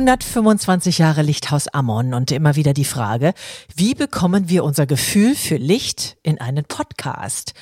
125 Jahre Lichthaus Ammon und immer wieder die Frage, wie bekommen wir unser Gefühl für Licht in einen Podcast?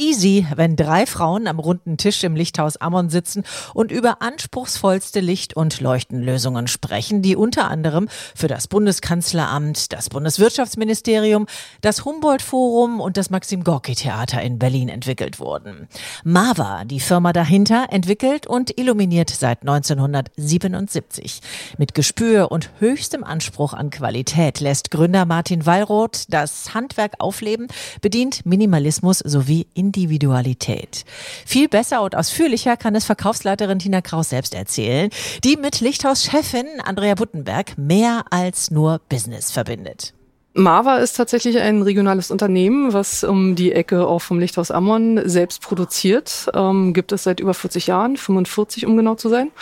Easy, wenn drei Frauen am runden Tisch im Lichthaus Ammon sitzen und über anspruchsvollste Licht- und Leuchtenlösungen sprechen, die unter anderem für das Bundeskanzleramt, das Bundeswirtschaftsministerium, das Humboldt-Forum und das Maxim-Gorki-Theater in Berlin entwickelt wurden. Mava, die Firma dahinter, entwickelt und illuminiert seit 1977. Mit Gespür und höchstem Anspruch an Qualität lässt Gründer Martin Wallroth das Handwerk aufleben, bedient Minimalismus sowie Individualität. Viel besser und ausführlicher kann es Verkaufsleiterin Tina Kraus selbst erzählen, die mit Lichthaus-Chefin Andrea Buttenberg mehr als nur Business verbindet. Marva ist tatsächlich ein regionales Unternehmen, was um die Ecke auch vom Lichthaus Ammon selbst produziert. Ähm, gibt es seit über 40 Jahren, 45 um genau zu sein.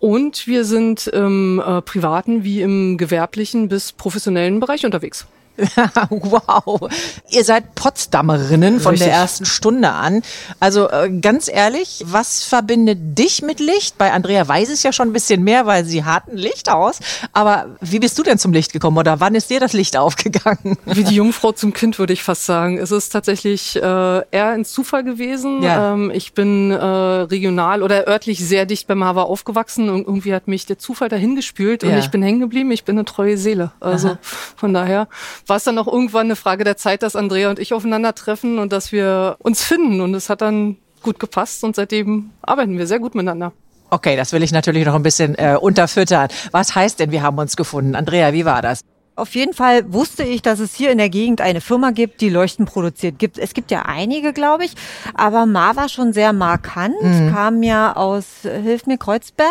Und wir sind im äh, privaten wie im gewerblichen bis professionellen Bereich unterwegs. wow. Ihr seid Potsdamerinnen von Richtig. der ersten Stunde an. Also äh, ganz ehrlich, was verbindet dich mit Licht? Bei Andrea weiß es ja schon ein bisschen mehr, weil sie hat ein Licht aus. Aber wie bist du denn zum Licht gekommen oder wann ist dir das Licht aufgegangen? Wie die Jungfrau zum Kind, würde ich fast sagen. Es ist tatsächlich äh, eher ein Zufall gewesen. Ja. Ähm, ich bin äh, regional oder örtlich sehr dicht bei Mava aufgewachsen und irgendwie hat mich der Zufall dahin gespült und ja. ich bin hängen geblieben. Ich bin eine treue Seele. Also Aha. von daher war es dann auch irgendwann eine Frage der Zeit, dass Andrea und ich aufeinandertreffen und dass wir uns finden. Und es hat dann gut gepasst und seitdem arbeiten wir sehr gut miteinander. Okay, das will ich natürlich noch ein bisschen äh, unterfüttern. Was heißt denn, wir haben uns gefunden? Andrea, wie war das? Auf jeden Fall wusste ich, dass es hier in der Gegend eine Firma gibt, die Leuchten produziert. Gibt, es gibt ja einige, glaube ich, aber Ma war schon sehr markant, mhm. kam ja aus, hilf mir, Kreuzberg.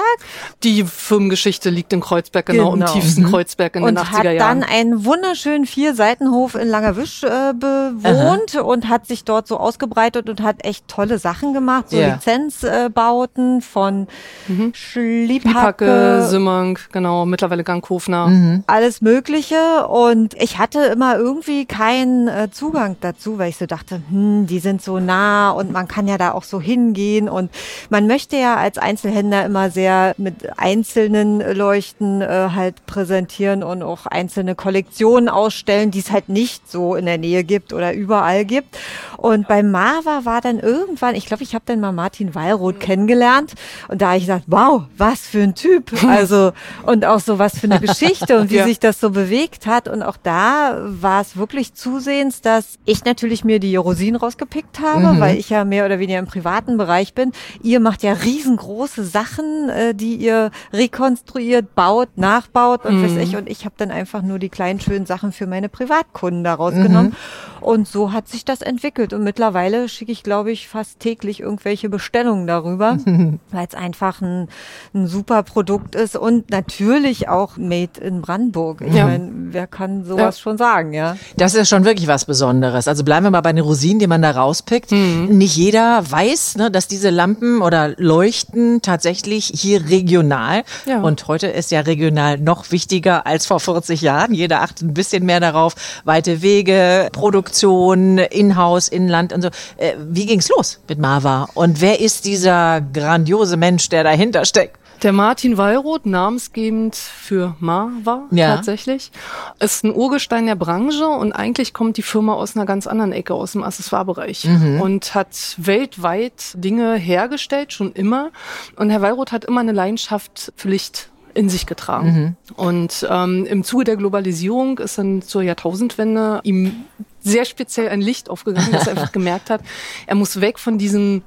Die Firmengeschichte liegt in Kreuzberg, genau, genau. im tiefsten mhm. Kreuzberg in und den 80er Jahren. Und hat dann einen wunderschönen Vierseitenhof in Langerwisch äh, bewohnt Aha. und hat sich dort so ausgebreitet und hat echt tolle Sachen gemacht, so yeah. Lizenzbauten äh, von mhm. Schliebhacke, Simmerng, genau, mittlerweile Ganghofner. Mhm. Alles mögliche Kirche und ich hatte immer irgendwie keinen äh, Zugang dazu, weil ich so dachte, hm, die sind so nah und man kann ja da auch so hingehen und man möchte ja als Einzelhändler immer sehr mit einzelnen Leuchten äh, halt präsentieren und auch einzelne Kollektionen ausstellen, die es halt nicht so in der Nähe gibt oder überall gibt. Und bei Marva war dann irgendwann, ich glaube, ich habe dann mal Martin Wallroth kennengelernt und da habe ich gesagt, wow, was für ein Typ. Also und auch so was für eine Geschichte und wie ja. sich das so bewegt bewegt hat. Und auch da war es wirklich zusehends, dass ich natürlich mir die Rosinen rausgepickt habe, mhm. weil ich ja mehr oder weniger im privaten Bereich bin. Ihr macht ja riesengroße Sachen, äh, die ihr rekonstruiert, baut, nachbaut und mhm. weiß ich. Und ich habe dann einfach nur die kleinen schönen Sachen für meine Privatkunden daraus mhm. genommen. Und so hat sich das entwickelt. Und mittlerweile schicke ich, glaube ich, fast täglich irgendwelche Bestellungen darüber, weil es einfach ein, ein super Produkt ist und natürlich auch made in Brandenburg. Ich ja. meine, wer kann sowas ja. schon sagen, ja? Das ist schon wirklich was Besonderes. Also bleiben wir mal bei den Rosinen, die man da rauspickt. Mhm. Nicht jeder weiß, ne, dass diese Lampen oder Leuchten tatsächlich hier regional ja. und heute ist ja regional noch wichtiger als vor 40 Jahren. Jeder achtet ein bisschen mehr darauf. Weite Wege, Produktion, Inhouse, Inland und so. Äh, wie ging's los mit Marva? Und wer ist dieser grandiose Mensch, der dahinter steckt? Der Martin Wallroth, namensgebend für Marva ja. tatsächlich, ist ein Urgestein der Branche und eigentlich kommt die Firma aus einer ganz anderen Ecke, aus dem Accessoirebereich mhm. und hat weltweit Dinge hergestellt, schon immer. Und Herr Wallroth hat immer eine Leidenschaft für Licht in sich getragen. Mhm. Und ähm, im Zuge der Globalisierung ist dann zur Jahrtausendwende ihm sehr speziell ein Licht aufgegangen, dass er einfach gemerkt hat, er muss weg von diesen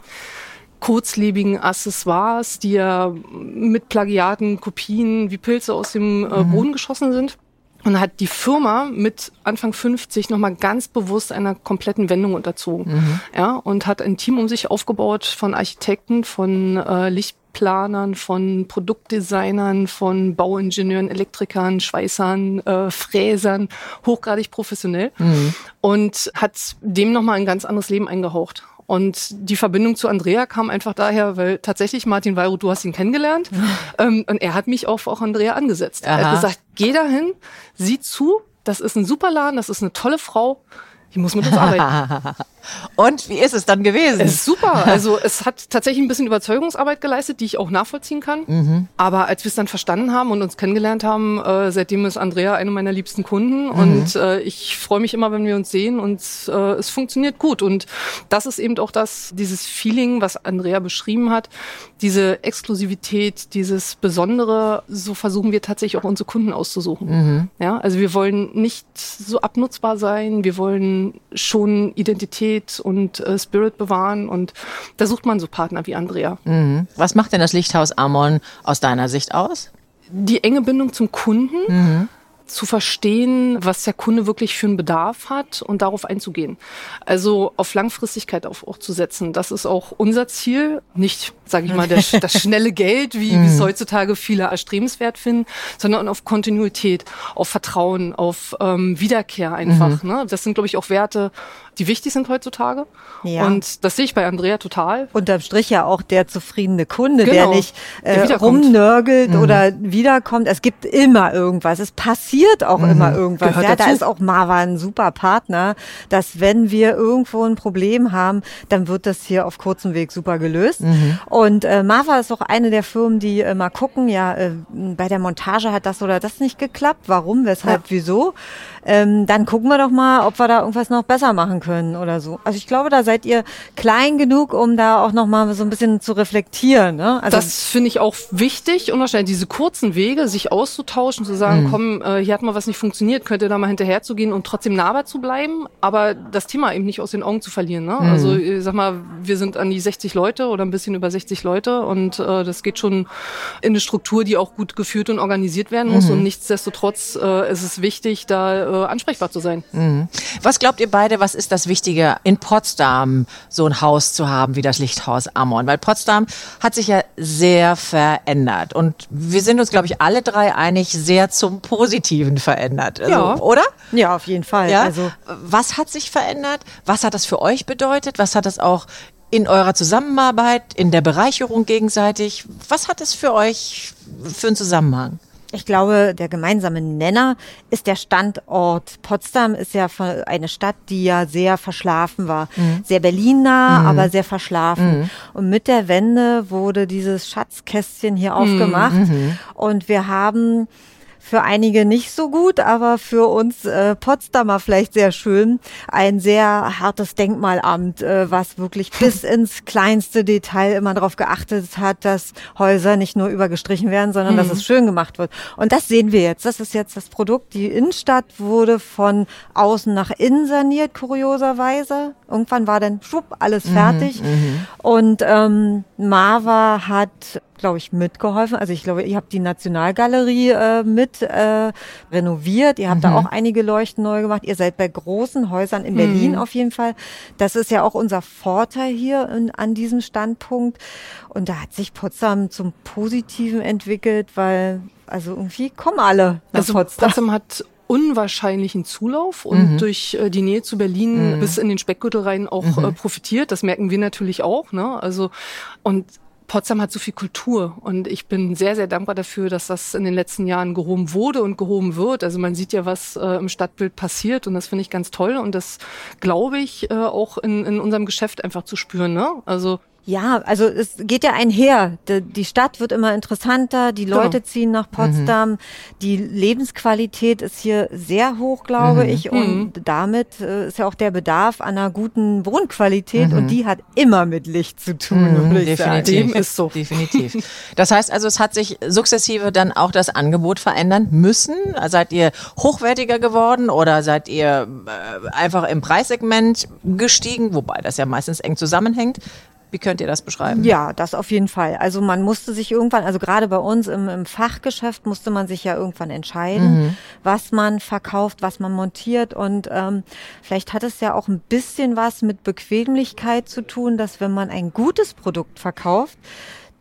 kurzlebigen Accessoires, die ja mit Plagiaten, Kopien wie Pilze aus dem äh, mhm. Boden geschossen sind. Und hat die Firma mit Anfang 50 nochmal ganz bewusst einer kompletten Wendung unterzogen. Mhm. Ja, und hat ein Team um sich aufgebaut von Architekten, von äh, Lichtplanern, von Produktdesignern, von Bauingenieuren, Elektrikern, Schweißern, äh, Fräsern, hochgradig professionell. Mhm. Und hat dem nochmal ein ganz anderes Leben eingehaucht. Und die Verbindung zu Andrea kam einfach daher, weil tatsächlich Martin Weiro, du hast ihn kennengelernt. ähm, und er hat mich auf auch Andrea angesetzt. Aha. Er hat gesagt, geh dahin, sieh zu, das ist ein super Laden, das ist eine tolle Frau, die muss mit uns arbeiten. Und wie ist es dann gewesen? Es ist super. Also es hat tatsächlich ein bisschen Überzeugungsarbeit geleistet, die ich auch nachvollziehen kann. Mhm. Aber als wir es dann verstanden haben und uns kennengelernt haben, äh, seitdem ist Andrea eine meiner liebsten Kunden. Mhm. Und äh, ich freue mich immer, wenn wir uns sehen und äh, es funktioniert gut. Und das ist eben auch das, dieses Feeling, was Andrea beschrieben hat, diese Exklusivität, dieses Besondere, so versuchen wir tatsächlich auch unsere Kunden auszusuchen. Mhm. Ja, also wir wollen nicht so abnutzbar sein, wir wollen schon Identität und äh, Spirit bewahren und da sucht man so Partner wie Andrea. Mhm. Was macht denn das Lichthaus Amon aus deiner Sicht aus? Die enge Bindung zum Kunden. Mhm zu verstehen, was der Kunde wirklich für einen Bedarf hat und darauf einzugehen. Also auf Langfristigkeit auf, auch zu setzen. Das ist auch unser Ziel. Nicht, sage ich mal, das, das schnelle Geld, wie, wie es mhm. heutzutage viele erstrebenswert finden, sondern auf Kontinuität, auf Vertrauen, auf ähm, Wiederkehr einfach. Mhm. Ne? Das sind, glaube ich, auch Werte, die wichtig sind heutzutage. Ja. Und das sehe ich bei Andrea total. Unterm Strich ja auch der zufriedene Kunde, genau. der nicht äh, der rumnörgelt mhm. oder wiederkommt. Es gibt immer irgendwas. Es passiert auch mhm. immer irgendwas. Gehört ja, dazu. da ist auch Marva ein super Partner, dass wenn wir irgendwo ein Problem haben, dann wird das hier auf kurzem Weg super gelöst. Mhm. Und äh, Marva ist auch eine der Firmen, die äh, mal gucken, ja, äh, bei der Montage hat das oder das nicht geklappt. Warum, weshalb, ja. wieso? ähm, dann gucken wir doch mal, ob wir da irgendwas noch besser machen können oder so. Also ich glaube, da seid ihr klein genug, um da auch noch mal so ein bisschen zu reflektieren. Ne? Also das finde ich auch wichtig und wahrscheinlich diese kurzen Wege, sich auszutauschen, zu sagen, mhm. komm, äh, hier hat mal was nicht funktioniert, könnt ihr da mal hinterher zu gehen und trotzdem nahbar zu bleiben, aber das Thema eben nicht aus den Augen zu verlieren. Ne? Mhm. Also ich sag mal, wir sind an die 60 Leute oder ein bisschen über 60 Leute und äh, das geht schon in eine Struktur, die auch gut geführt und organisiert werden muss mhm. und nichtsdestotrotz äh, ist es wichtig, da äh, ansprechbar zu sein. Mhm. Was glaubt ihr beide, was ist das Wichtige, in Potsdam so ein Haus zu haben wie das Lichthaus Amon? Weil Potsdam hat sich ja sehr verändert und wir sind uns, glaube ich, alle drei einig, sehr zum Positiven verändert. Also, ja. Oder? Ja, auf jeden Fall. Ja? Also was hat sich verändert? Was hat das für euch bedeutet? Was hat das auch in eurer Zusammenarbeit, in der Bereicherung gegenseitig? Was hat es für euch für einen Zusammenhang? Ich glaube, der gemeinsame Nenner ist der Standort. Potsdam ist ja eine Stadt, die ja sehr verschlafen war. Mhm. Sehr Berlin-nah, mhm. aber sehr verschlafen. Mhm. Und mit der Wende wurde dieses Schatzkästchen hier aufgemacht. Mhm. Und wir haben für einige nicht so gut, aber für uns äh, Potsdamer vielleicht sehr schön. Ein sehr hartes Denkmalamt, äh, was wirklich bis ins kleinste Detail immer darauf geachtet hat, dass Häuser nicht nur übergestrichen werden, sondern mhm. dass es schön gemacht wird. Und das sehen wir jetzt. Das ist jetzt das Produkt. Die Innenstadt wurde von außen nach innen saniert, kurioserweise. Irgendwann war dann schwupp alles mhm, fertig. Mhm, und ähm, Marva hat glaube ich, mitgeholfen. Also ich glaube, ihr habt die Nationalgalerie äh, mit äh, renoviert. Ihr habt mhm. da auch einige Leuchten neu gemacht. Ihr seid bei großen Häusern in Berlin mhm. auf jeden Fall. Das ist ja auch unser Vorteil hier in, an diesem Standpunkt. Und da hat sich Potsdam zum Positiven entwickelt, weil also irgendwie kommen alle nach also Potsdam. Potsdam hat unwahrscheinlichen Zulauf und mhm. durch äh, die Nähe zu Berlin mhm. bis in den Speckgürtel rein auch mhm. äh, profitiert. Das merken wir natürlich auch. Ne? Also und Potsdam hat so viel Kultur und ich bin sehr, sehr dankbar dafür, dass das in den letzten Jahren gehoben wurde und gehoben wird. Also man sieht ja, was äh, im Stadtbild passiert und das finde ich ganz toll und das glaube ich äh, auch in, in unserem Geschäft einfach zu spüren. Ne? Also ja, also es geht ja einher. Die Stadt wird immer interessanter, die genau. Leute genau. ziehen nach Potsdam, mhm. die Lebensqualität ist hier sehr hoch, glaube mhm. ich, und mhm. damit äh, ist ja auch der Bedarf an einer guten Wohnqualität und mhm. die hat immer mit Licht zu tun. Mhm. Definitiv. Ist so. Definitiv. Das heißt also, es hat sich sukzessive dann auch das Angebot verändern müssen. Seid ihr hochwertiger geworden oder seid ihr äh, einfach im Preissegment gestiegen, wobei das ja meistens eng zusammenhängt? Wie könnt ihr das beschreiben? Ja, das auf jeden Fall. Also man musste sich irgendwann, also gerade bei uns im, im Fachgeschäft musste man sich ja irgendwann entscheiden, mhm. was man verkauft, was man montiert. Und ähm, vielleicht hat es ja auch ein bisschen was mit Bequemlichkeit zu tun, dass wenn man ein gutes Produkt verkauft,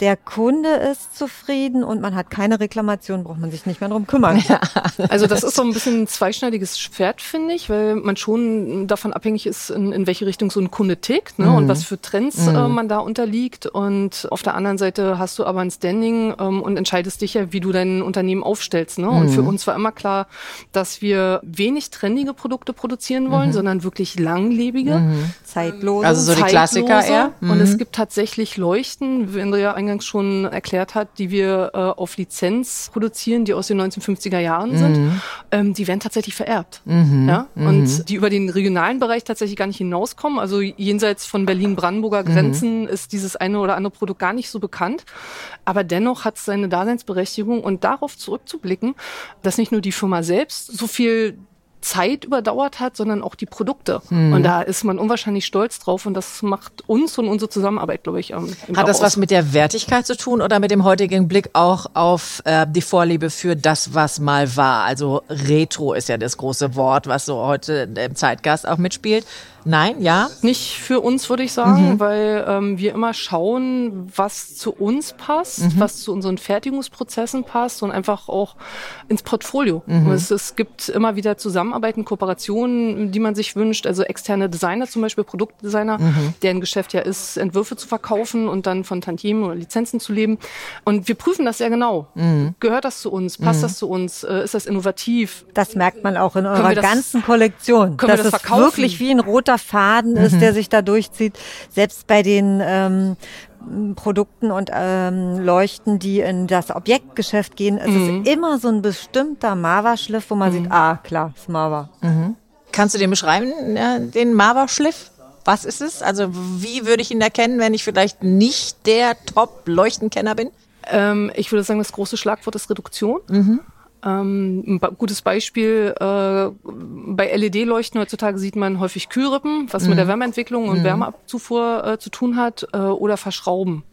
der Kunde ist zufrieden und man hat keine Reklamation, braucht man sich nicht mehr drum kümmern. Ja. Also das ist so ein bisschen ein zweischneidiges Schwert, finde ich, weil man schon davon abhängig ist, in, in welche Richtung so ein Kunde tickt ne? Mhm. und was für Trends mhm. äh, man da unterliegt. Und auf der anderen Seite hast du aber ein Standing ähm, und entscheidest dich ja, wie du dein Unternehmen aufstellst. Ne? Mhm. Und für uns war immer klar, dass wir wenig trendige Produkte produzieren wollen, mhm. sondern wirklich langlebige, mhm. zeitlose. Also so die Klassiker eher. Und es gibt tatsächlich Leuchten, wie Andrea eingangs schon erklärt hat, die wir äh, auf Lizenz produzieren, die aus den 1950er Jahren sind. Mhm. Ähm, die werden tatsächlich vererbt. Mhm. Ja? Und mhm. die über den regionalen Bereich tatsächlich gar nicht hinauskommen. Also jenseits von Berlin-Brandenburger mhm. Grenzen ist dieses eine oder andere Produkt gar nicht so bekannt. Aber dennoch hat es seine Daseinsberechtigung und darauf zurückzublicken, dass nicht nur die Firma selbst so viel Zeit überdauert hat, sondern auch die Produkte. Mhm. Und da ist man unwahrscheinlich stolz drauf und das macht uns und unsere Zusammenarbeit, glaube ich. Ähm, hat das was mit der Wertigkeit zu tun oder mit dem heutigen Blick auch auf äh, die Vorliebe für das, was mal war? Also Retro ist ja das große Wort, was so heute im Zeitgast auch mitspielt. Nein, ja? Nicht für uns, würde ich sagen, mhm. weil ähm, wir immer schauen, was zu uns passt, mhm. was zu unseren Fertigungsprozessen passt und einfach auch ins Portfolio. Mhm. Es, es, gibt immer wieder Zusammenarbeiten, Kooperationen, die man sich wünscht. Also externe Designer, zum Beispiel Produktdesigner, mhm. deren Geschäft ja ist, Entwürfe zu verkaufen und dann von Tantiemen oder Lizenzen zu leben. Und wir prüfen das sehr genau. Mhm. Gehört das zu uns? Passt mhm. das zu uns? Äh, ist das innovativ? Das merkt man auch in eurer das, ganzen Kollektion. Können das wir das ist wirklich wie ein roter roter Faden ist, mhm. der sich da durchzieht. Selbst bei den ähm, Produkten und ähm, Leuchten, die in das Objektgeschäft gehen, ist mhm. es immer so ein bestimmter Marva-Schliff, wo man mhm. sieht, ah, klar, ist Marva. Mhm. Kannst du den beschreiben, den Marva-Schliff? Was ist es? Also wie würde ich ihn erkennen, wenn ich vielleicht nicht der Top-Leuchtenkenner bin? Ähm, ich würde sagen, das große Schlagwort ist Reduktion. Ähm, ein gutes Beispiel, äh, bei LED-Leuchten heutzutage sieht man häufig Kühlrippen, was mhm. mit der mhm. Wärmeentwicklung und mhm. Wärmeabzufuhr äh, zu tun hat, äh, oder Verschrauben,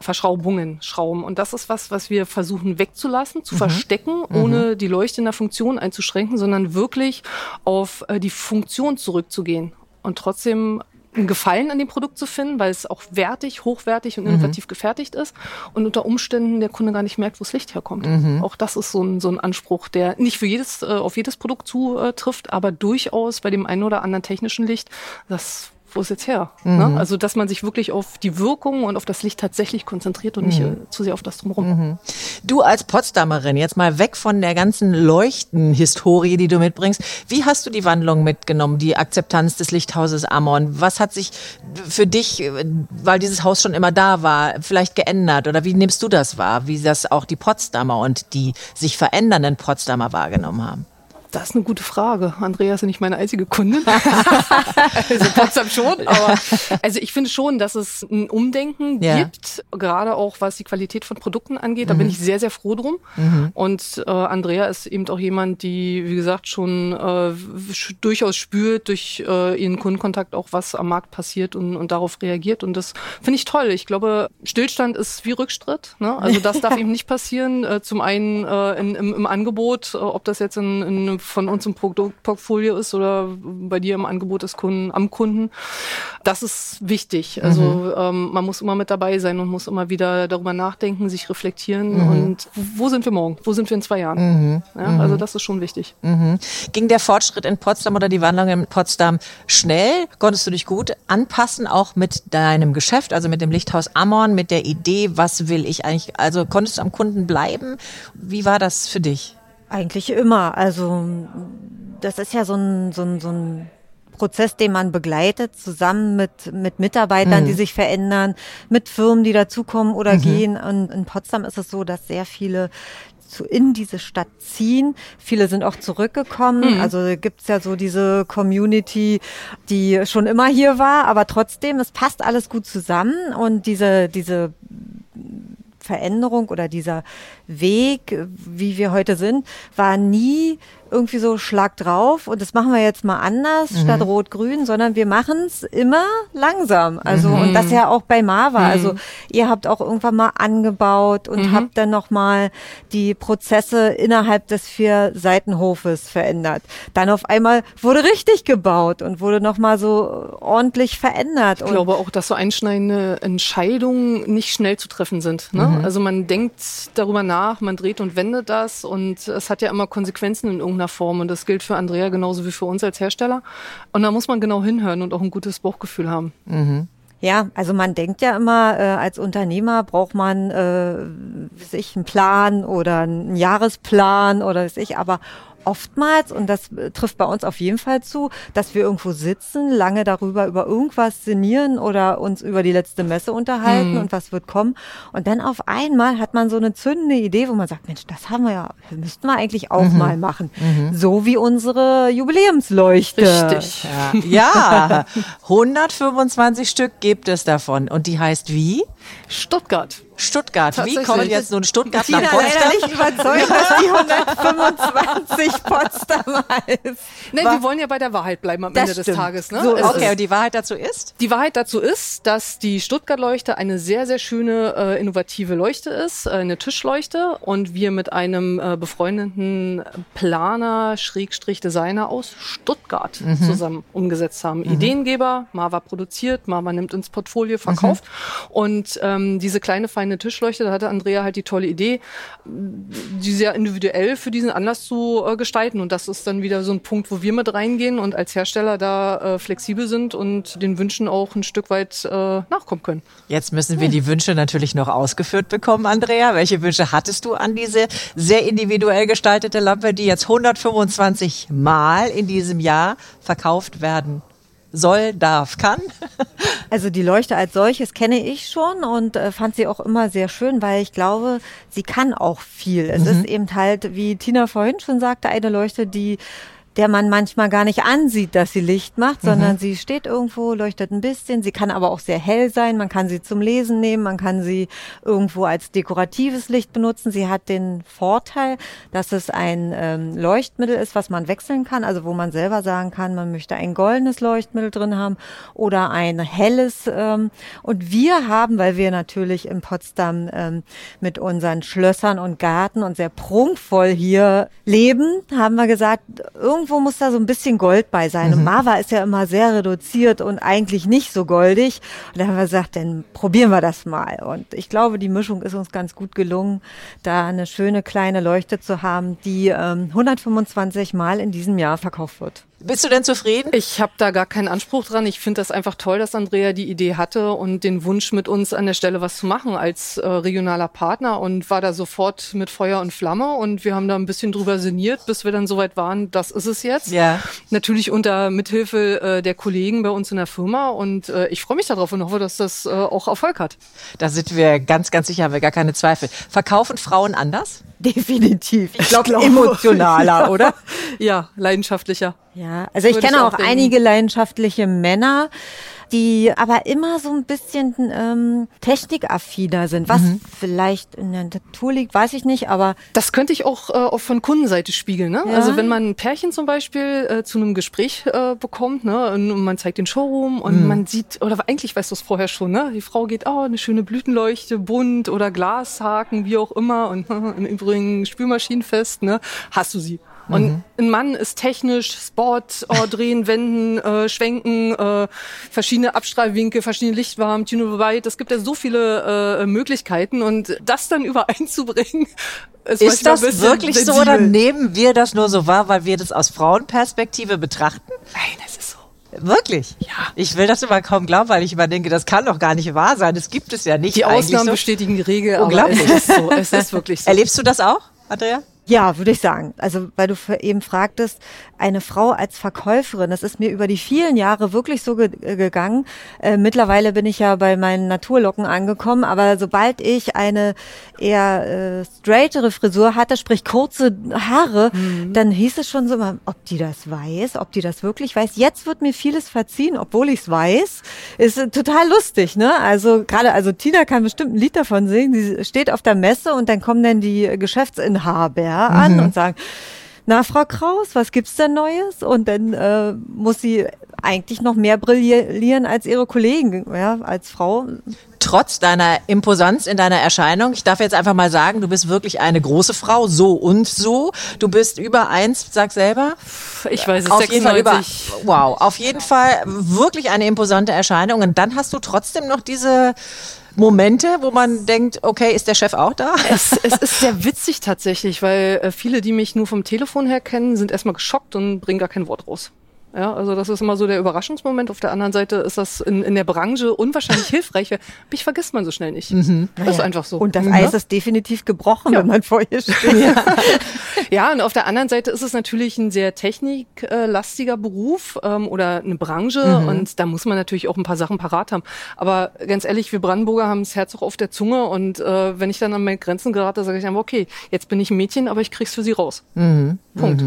Verschraubungen, Schrauben. Und das ist was, was wir versuchen wegzulassen, zu mhm. verstecken, mhm. ohne die Leuchte in der Funktion einzuschränken, sondern wirklich auf die Funktion zurückzugehen und trotzdem einen Gefallen an dem Produkt zu finden, weil es auch wertig, hochwertig und innovativ mhm. gefertigt ist und unter Umständen der Kunde gar nicht merkt, wo das Licht herkommt. Mhm. Auch das ist so ein, so ein Anspruch, der nicht für jedes, äh, auf jedes Produkt zutrifft, aber durchaus bei dem einen oder anderen technischen Licht, das wo ist jetzt her? Mhm. Ne? Also, dass man sich wirklich auf die Wirkung und auf das Licht tatsächlich konzentriert und nicht mhm. äh, zu sehr auf das Drumherum. Mhm. Du als Potsdamerin, jetzt mal weg von der ganzen Leuchtenhistorie, die du mitbringst. Wie hast du die Wandlung mitgenommen, die Akzeptanz des Lichthauses Amon? Was hat sich für dich, weil dieses Haus schon immer da war, vielleicht geändert? Oder wie nimmst du das wahr? Wie das auch die Potsdamer und die sich verändernden Potsdamer wahrgenommen haben? Das ist eine gute Frage. Andrea ist ja nicht meine einzige Kundin. also Potsdam schon, aber also ich finde schon, dass es ein Umdenken ja. gibt, gerade auch was die Qualität von Produkten angeht. Da mhm. bin ich sehr, sehr froh drum. Mhm. Und äh, Andrea ist eben auch jemand, die, wie gesagt, schon äh, durchaus spürt durch äh, ihren Kundenkontakt auch, was am Markt passiert und, und darauf reagiert. Und das finde ich toll. Ich glaube, Stillstand ist wie Rückschritt. Ne? Also das darf eben nicht passieren. Äh, zum einen äh, in, im, im Angebot, äh, ob das jetzt in, in von uns im Produktportfolio ist oder bei dir im Angebot des Kunden, am Kunden. Das ist wichtig. Also mhm. ähm, man muss immer mit dabei sein und muss immer wieder darüber nachdenken, sich reflektieren mhm. und wo sind wir morgen? Wo sind wir in zwei Jahren? Mhm. Ja, mhm. also das ist schon wichtig. Mhm. Ging der Fortschritt in Potsdam oder die Wandlung in Potsdam schnell? Konntest du dich gut anpassen, auch mit deinem Geschäft, also mit dem Lichthaus Amorn, mit der Idee, was will ich eigentlich? Also konntest du am Kunden bleiben? Wie war das für dich? Eigentlich immer. Also das ist ja so ein, so ein, so ein Prozess, den man begleitet, zusammen mit, mit Mitarbeitern, mhm. die sich verändern, mit Firmen, die dazukommen oder mhm. gehen. Und in Potsdam ist es so, dass sehr viele zu in diese Stadt ziehen. Viele sind auch zurückgekommen. Mhm. Also gibt's ja so diese Community, die schon immer hier war, aber trotzdem, es passt alles gut zusammen und diese, diese Veränderung oder dieser, Weg, wie wir heute sind, war nie irgendwie so Schlag drauf und das machen wir jetzt mal anders mhm. statt rot-grün, sondern wir machen es immer langsam. Also mhm. und das ja auch bei Marva. Mhm. Also ihr habt auch irgendwann mal angebaut und mhm. habt dann noch mal die Prozesse innerhalb des vier Seitenhofes verändert. Dann auf einmal wurde richtig gebaut und wurde noch mal so ordentlich verändert. Ich glaube auch, dass so einschneidende Entscheidungen nicht schnell zu treffen sind. Ne? Mhm. Also man denkt darüber nach, man dreht und wendet das und es hat ja immer Konsequenzen in irgendeiner irgendeiner Form. Und das gilt für Andrea genauso wie für uns als Hersteller. Und da muss man genau hinhören und auch ein gutes Bauchgefühl haben. Mhm. Ja, also man denkt ja immer, äh, als Unternehmer braucht man, äh, weiß ich, einen Plan oder einen Jahresplan oder weiß ich, aber oftmals, und das trifft bei uns auf jeden Fall zu, dass wir irgendwo sitzen, lange darüber über irgendwas sinnieren oder uns über die letzte Messe unterhalten mhm. und was wird kommen. Und dann auf einmal hat man so eine zündende Idee, wo man sagt, Mensch, das haben wir ja, müssten wir eigentlich auch mhm. mal machen. Mhm. So wie unsere Jubiläumsleuchte. Richtig. Ja. ja, 125 Stück gibt es davon. Und die heißt wie? Stuttgart. Stuttgart. Wie kommen jetzt nun Stuttgart Tina nach Potsdam? leider nicht überzeugt, dass die 125 Potsdam ist. Nee, wir wollen ja bei der Wahrheit bleiben am das Ende stimmt. des Tages. Ne? So, okay, und die Wahrheit dazu ist? Die Wahrheit dazu ist, dass die Stuttgart-Leuchte eine sehr, sehr schöne, äh, innovative Leuchte ist, äh, eine Tischleuchte und wir mit einem äh, befreundeten Planer, Schrägstrich Designer aus Stuttgart mhm. zusammen umgesetzt haben. Mhm. Ideengeber, Marva produziert, Marva nimmt ins Portfolio, verkauft mhm. und ähm, diese kleine feine eine Tischleuchte. Da hatte Andrea halt die tolle Idee, die sehr individuell für diesen Anlass zu äh, gestalten. Und das ist dann wieder so ein Punkt, wo wir mit reingehen und als Hersteller da äh, flexibel sind und den Wünschen auch ein Stück weit äh, nachkommen können. Jetzt müssen wir die Wünsche natürlich noch ausgeführt bekommen, Andrea. Welche Wünsche hattest du an diese sehr individuell gestaltete Lampe, die jetzt 125 Mal in diesem Jahr verkauft werden soll, darf, kann? Also die Leuchte als solches kenne ich schon und äh, fand sie auch immer sehr schön, weil ich glaube, sie kann auch viel. Es mhm. ist eben halt, wie Tina vorhin schon sagte, eine Leuchte, die der man manchmal gar nicht ansieht, dass sie Licht macht, sondern mhm. sie steht irgendwo, leuchtet ein bisschen. Sie kann aber auch sehr hell sein. Man kann sie zum Lesen nehmen, man kann sie irgendwo als dekoratives Licht benutzen. Sie hat den Vorteil, dass es ein ähm, Leuchtmittel ist, was man wechseln kann, also wo man selber sagen kann, man möchte ein goldenes Leuchtmittel drin haben oder ein helles. Ähm, und wir haben, weil wir natürlich in Potsdam ähm, mit unseren Schlössern und Garten und sehr prunkvoll hier leben, haben wir gesagt, irgendwie irgendwo muss da so ein bisschen Gold bei sein. Mhm. Und Marva ist ja immer sehr reduziert und eigentlich nicht so goldig. Und da haben wir gesagt, dann probieren wir das mal. Und ich glaube, die Mischung ist uns ganz gut gelungen, da eine schöne kleine Leuchte zu haben, die ähm, 125 Mal in diesem Jahr verkauft wird. Bist du denn zufrieden? Ich habe da gar keinen Anspruch dran. Ich finde das einfach toll, dass Andrea die Idee hatte und den Wunsch, mit uns an der Stelle was zu machen als äh, regionaler Partner und war da sofort mit Feuer und Flamme und wir haben da ein bisschen drüber sinniert, bis wir dann soweit waren, das ist es jetzt. Ja. Natürlich unter Mithilfe äh, der Kollegen bei uns in der Firma und äh, ich freue mich darauf und hoffe, dass das äh, auch Erfolg hat. Da sind wir ganz, ganz sicher, haben wir gar keine Zweifel. Verkaufen Frauen anders? Definitiv. Ich glaube emotionaler, oder? Ja, leidenschaftlicher. Ja, also ich kenne auch, auch einige leidenschaftliche Männer, die aber immer so ein bisschen ähm, technikaffiner sind, was mhm. vielleicht in der Natur liegt, weiß ich nicht, aber das könnte ich auch, äh, auch von Kundenseite spiegeln. Ne? Ja. Also wenn man ein Pärchen zum Beispiel äh, zu einem Gespräch äh, bekommt, ne, und man zeigt den Showroom und mhm. man sieht, oder eigentlich weißt du es vorher schon, ne, die Frau geht, oh, eine schöne Blütenleuchte, bunt oder Glashaken, wie auch immer und im Übrigen spülmaschinenfest, ne, hast du sie. Und mhm. ein Mann ist technisch, Sport, oh, drehen, wenden, äh, schwenken, äh, verschiedene Abstrahlwinkel, verschiedene Lichtwarmen, Tunable Es gibt ja so viele äh, Möglichkeiten und das dann übereinzubringen. Ist, ist das wirklich sensibel. so oder nehmen wir das nur so wahr, weil wir das aus Frauenperspektive betrachten? Nein, es ist so. Wirklich? Ja. Ich will das immer kaum glauben, weil ich immer denke, das kann doch gar nicht wahr sein. Das gibt es ja nicht. Die Ausnahmen so. bestätigen die Regel. Unglaublich. es ist so. Es ist wirklich so. Erlebst du das auch, Andrea? Ja, würde ich sagen. Also, weil du eben fragtest, eine Frau als Verkäuferin, das ist mir über die vielen Jahre wirklich so ge äh, gegangen. Äh, mittlerweile bin ich ja bei meinen Naturlocken angekommen, aber sobald ich eine eher äh, straightere Frisur hatte, sprich kurze Haare, mhm. dann hieß es schon so immer, ob die das weiß, ob die das wirklich weiß. Jetzt wird mir vieles verziehen, obwohl ich es weiß. Ist äh, total lustig, ne? Also gerade, also Tina kann bestimmt ein Lied davon singen. Die steht auf der Messe und dann kommen dann die Geschäftsinhaber ja, an mhm. und sagen, na, Frau Kraus, was gibt's denn Neues? Und dann äh, muss sie eigentlich noch mehr brillieren als ihre Kollegen, ja, als Frau. Trotz deiner Imposanz in deiner Erscheinung, ich darf jetzt einfach mal sagen, du bist wirklich eine große Frau, so und so. Du bist über eins, sag selber. Ich weiß es, auf 96. jeden Fall über, wow, auf jeden Fall wirklich eine imposante Erscheinung. Und dann hast du trotzdem noch diese Momente, wo man denkt, okay, ist der Chef auch da? Es, es ist sehr witzig tatsächlich, weil äh, viele, die mich nur vom Telefon her kennen, sind erstmal geschockt und bringen gar kein Wort raus. Ja, also das ist immer so der Überraschungsmoment. Auf der anderen Seite ist das in, in der Branche unwahrscheinlich hilfreich, weil mich vergisst man so schnell nicht. Mhm. Das ist einfach so. Und das Eis ja? ist definitiv gebrochen, ja. wenn man vor ihr steht. Ja. ja, und auf der anderen Seite ist es natürlich ein sehr techniklastiger Beruf ähm, oder eine Branche mhm. und da muss man natürlich auch ein paar Sachen parat haben. Aber ganz ehrlich, wir Brandenburger haben das Herz auch auf der Zunge und äh, wenn ich dann an meine Grenzen gerate, sage ich einfach, okay, jetzt bin ich ein Mädchen, aber ich krieg's für sie raus. Mhm. Punkt.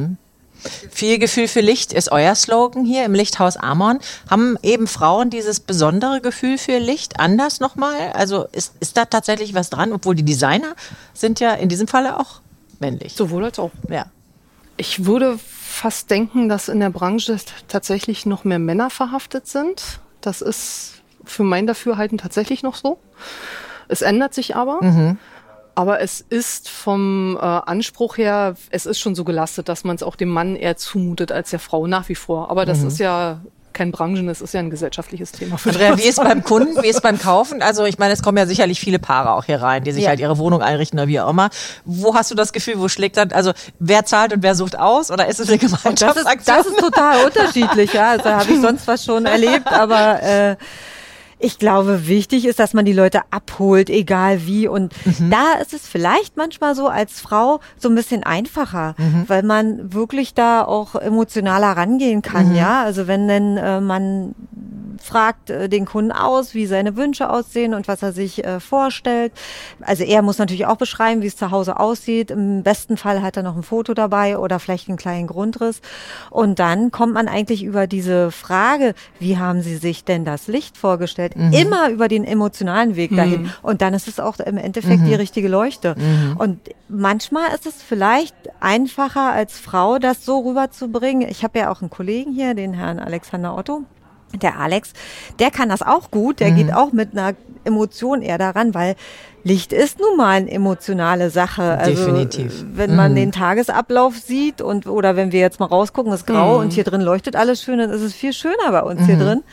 Viel Gefühl für Licht ist euer Slogan hier im Lichthaus Amon. Haben eben Frauen dieses besondere Gefühl für Licht anders nochmal? Also ist, ist da tatsächlich was dran, obwohl die Designer sind ja in diesem Falle auch männlich. Sowohl als auch. Ja. Ich würde fast denken, dass in der Branche tatsächlich noch mehr Männer verhaftet sind. Das ist für mein Dafürhalten tatsächlich noch so. Es ändert sich aber. Mhm. Aber es ist vom äh, Anspruch her, es ist schon so gelastet, dass man es auch dem Mann eher zumutet als der Frau nach wie vor. Aber das mhm. ist ja kein Branchen, das ist ja ein gesellschaftliches Thema. Andrea, wie ist beim Kunden, wie ist beim Kaufen? Also ich meine, es kommen ja sicherlich viele Paare auch hier rein, die sich ja. halt ihre Wohnung einrichten oder wie auch immer. Wo hast du das Gefühl, wo schlägt dann, also wer zahlt und wer sucht aus oder ist es eine Gemeinschaftsaktion? Das ist, das ist total unterschiedlich, ja. Also habe ich sonst was schon erlebt, aber äh, ich glaube, wichtig ist, dass man die Leute abholt, egal wie. Und mhm. da ist es vielleicht manchmal so als Frau so ein bisschen einfacher, mhm. weil man wirklich da auch emotionaler rangehen kann, mhm. ja. Also wenn denn äh, man fragt äh, den Kunden aus, wie seine Wünsche aussehen und was er sich äh, vorstellt. Also er muss natürlich auch beschreiben, wie es zu Hause aussieht. Im besten Fall hat er noch ein Foto dabei oder vielleicht einen kleinen Grundriss. Und dann kommt man eigentlich über diese Frage, wie haben Sie sich denn das Licht vorgestellt, mhm. immer über den emotionalen Weg dahin. Mhm. Und dann ist es auch im Endeffekt mhm. die richtige Leuchte. Mhm. Und manchmal ist es vielleicht einfacher als Frau, das so rüberzubringen. Ich habe ja auch einen Kollegen hier, den Herrn Alexander Otto der Alex, der kann das auch gut, der mhm. geht auch mit einer Emotion eher daran, weil Licht ist nun mal eine emotionale Sache. Also, Definitiv. Wenn man mhm. den Tagesablauf sieht und oder wenn wir jetzt mal rausgucken, ist grau mhm. und hier drin leuchtet alles schön, dann ist es viel schöner bei uns hier mhm. drin.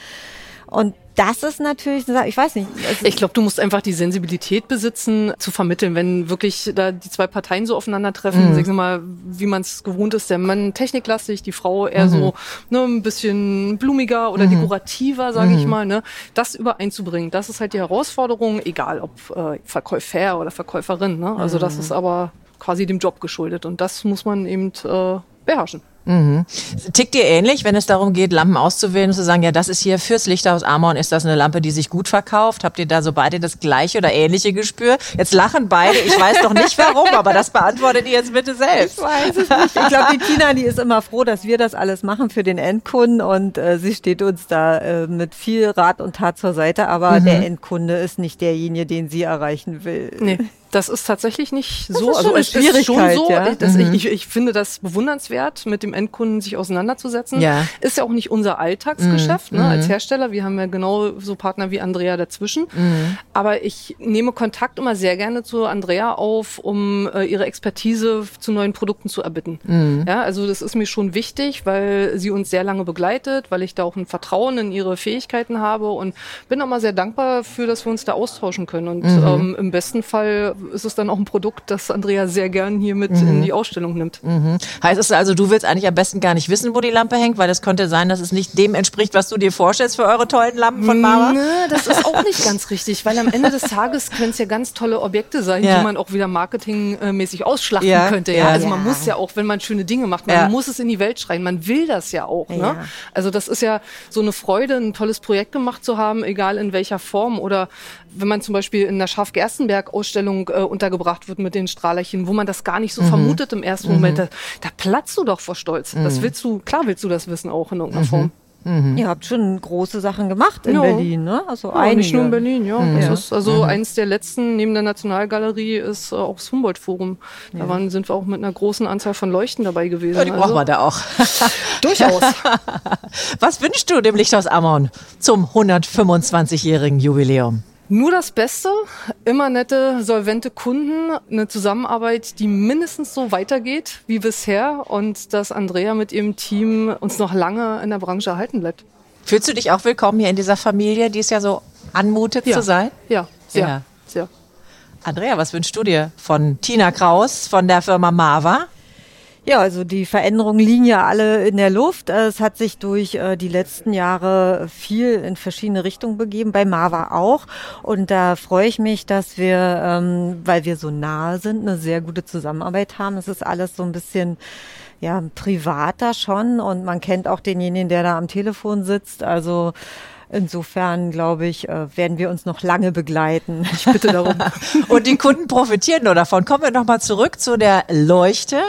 Und das ist natürlich, ich weiß nicht. Also ich glaube, du musst einfach die Sensibilität besitzen, zu vermitteln, wenn wirklich da die zwei Parteien so aufeinandertreffen, mhm. sagen wir mal, wie man es gewohnt ist, der Mann techniklastig, die Frau eher mhm. so ne, ein bisschen blumiger oder mhm. dekorativer, sage ich mhm. mal, ne, das übereinzubringen, das ist halt die Herausforderung, egal ob äh, Verkäufer oder Verkäuferin. Ne? Also das mhm. ist aber quasi dem Job geschuldet und das muss man eben äh, beherrschen. Mhm. Tickt ihr ähnlich, wenn es darum geht, Lampen auszuwählen und zu sagen, ja, das ist hier fürs Lichthaus Amon, ist das eine Lampe, die sich gut verkauft? Habt ihr da so beide das gleiche oder ähnliche Gespür? Jetzt lachen beide, ich weiß doch nicht warum, aber das beantwortet ihr jetzt bitte selbst. Ich weiß es nicht. Ich glaube, die Tina, die ist immer froh, dass wir das alles machen für den Endkunden und äh, sie steht uns da äh, mit viel Rat und Tat zur Seite, aber mhm. der Endkunde ist nicht derjenige, den sie erreichen will. Nee. Das ist tatsächlich nicht das so. Ist also es ist schon so. Ja? Dass mhm. ich, ich finde das bewundernswert, mit dem Endkunden sich auseinanderzusetzen. Ja. Ist ja auch nicht unser Alltagsgeschäft mhm. ne, als mhm. Hersteller. Wir haben ja genau so Partner wie Andrea dazwischen. Mhm. Aber ich nehme Kontakt immer sehr gerne zu Andrea auf, um äh, ihre Expertise zu neuen Produkten zu erbitten. Mhm. Ja, also das ist mir schon wichtig, weil sie uns sehr lange begleitet, weil ich da auch ein Vertrauen in ihre Fähigkeiten habe und bin auch mal sehr dankbar für, dass wir uns da austauschen können. Und mhm. ähm, im besten Fall ist es dann auch ein Produkt, das Andrea sehr gern hier mit mhm. in die Ausstellung nimmt. Mhm. Heißt es also, du willst eigentlich am besten gar nicht wissen, wo die Lampe hängt, weil es könnte sein, dass es nicht dem entspricht, was du dir vorstellst für eure tollen Lampen von Mara? Nö, das ist auch nicht ganz richtig, weil am Ende des Tages können es ja ganz tolle Objekte sein, ja. die man auch wieder marketingmäßig ausschlachten ja. könnte. Ja? Also man muss ja auch, wenn man schöne Dinge macht, man muss es in die Welt schreien. Man will das ja auch. Ne? Also das ist ja so eine Freude, ein tolles Projekt gemacht zu haben, egal in welcher Form. Oder wenn man zum Beispiel in der Schaf-Gerstenberg-Ausstellung äh, untergebracht wird mit den Strahlerchen, wo man das gar nicht so mhm. vermutet im ersten mhm. Moment, da, da, platzt du doch vor Stolz. Mhm. Das willst du, klar willst du das wissen auch in irgendeiner mhm. Form. Mhm. Ihr habt schon große Sachen gemacht in ja. Berlin, ne? Also ja, einige. nicht nur in Berlin, ja. Mhm. Das ist also mhm. eins der letzten neben der Nationalgalerie ist äh, auch das Humboldt-Forum. Da ja. waren, sind wir auch mit einer großen Anzahl von Leuchten dabei gewesen. Ja, die also. brauchen wir da auch. Durchaus. Was wünschst du dem Lichthaus Ammon zum 125-jährigen Jubiläum? Nur das Beste, immer nette, solvente Kunden, eine Zusammenarbeit, die mindestens so weitergeht wie bisher und dass Andrea mit ihrem Team uns noch lange in der Branche erhalten bleibt. Fühlst du dich auch willkommen hier in dieser Familie, die es ja so anmutet ja. zu sein? Ja, sehr, ja. sehr. Andrea, was wünschst du dir von Tina Kraus von der Firma Mava? Ja, also die Veränderungen liegen ja alle in der Luft. Es hat sich durch äh, die letzten Jahre viel in verschiedene Richtungen begeben, bei Mava auch. Und da freue ich mich, dass wir, ähm, weil wir so nahe sind, eine sehr gute Zusammenarbeit haben. Es ist alles so ein bisschen ja, privater schon und man kennt auch denjenigen, der da am Telefon sitzt. Also Insofern, glaube ich, äh, werden wir uns noch lange begleiten. Ich bitte darum. Und die Kunden profitieren nur davon. Kommen wir nochmal zurück zu der Leuchte.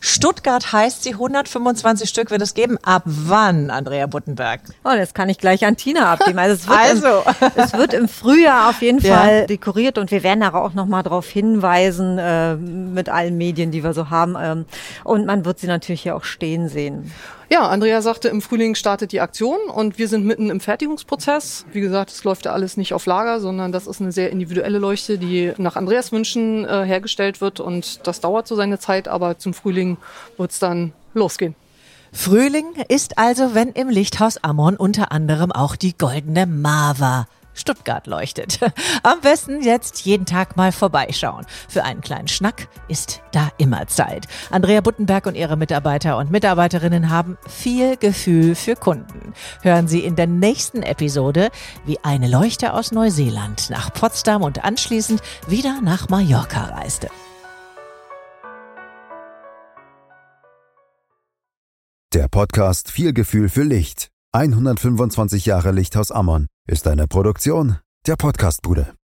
Stuttgart heißt sie, 125 Stück wird es geben. Ab wann, Andrea Buttenberg? Oh, das kann ich gleich an Tina abgeben. Also es wird, also. Im, es wird im Frühjahr auf jeden ja. Fall dekoriert und wir werden da auch nochmal darauf hinweisen äh, mit allen Medien, die wir so haben. Ähm, und man wird sie natürlich hier auch stehen sehen. Ja, Andrea sagte, im Frühling startet die Aktion und wir sind mitten im Fertigungsprozess. Wie gesagt, es läuft ja alles nicht auf Lager, sondern das ist eine sehr individuelle Leuchte, die nach Andreas Wünschen äh, hergestellt wird und das dauert so seine Zeit, aber zum Frühling wird es dann losgehen. Frühling ist also, wenn im Lichthaus Ammon unter anderem auch die goldene Mava Stuttgart leuchtet. Am besten jetzt jeden Tag mal vorbeischauen. Für einen kleinen Schnack ist da immer Zeit. Andrea Buttenberg und ihre Mitarbeiter und Mitarbeiterinnen haben viel Gefühl für Kunden. Hören Sie in der nächsten Episode, wie eine Leuchte aus Neuseeland nach Potsdam und anschließend wieder nach Mallorca reiste. Der Podcast Viel Gefühl für Licht. 125 Jahre Lichthaus Ammon ist eine Produktion der Podcastbude.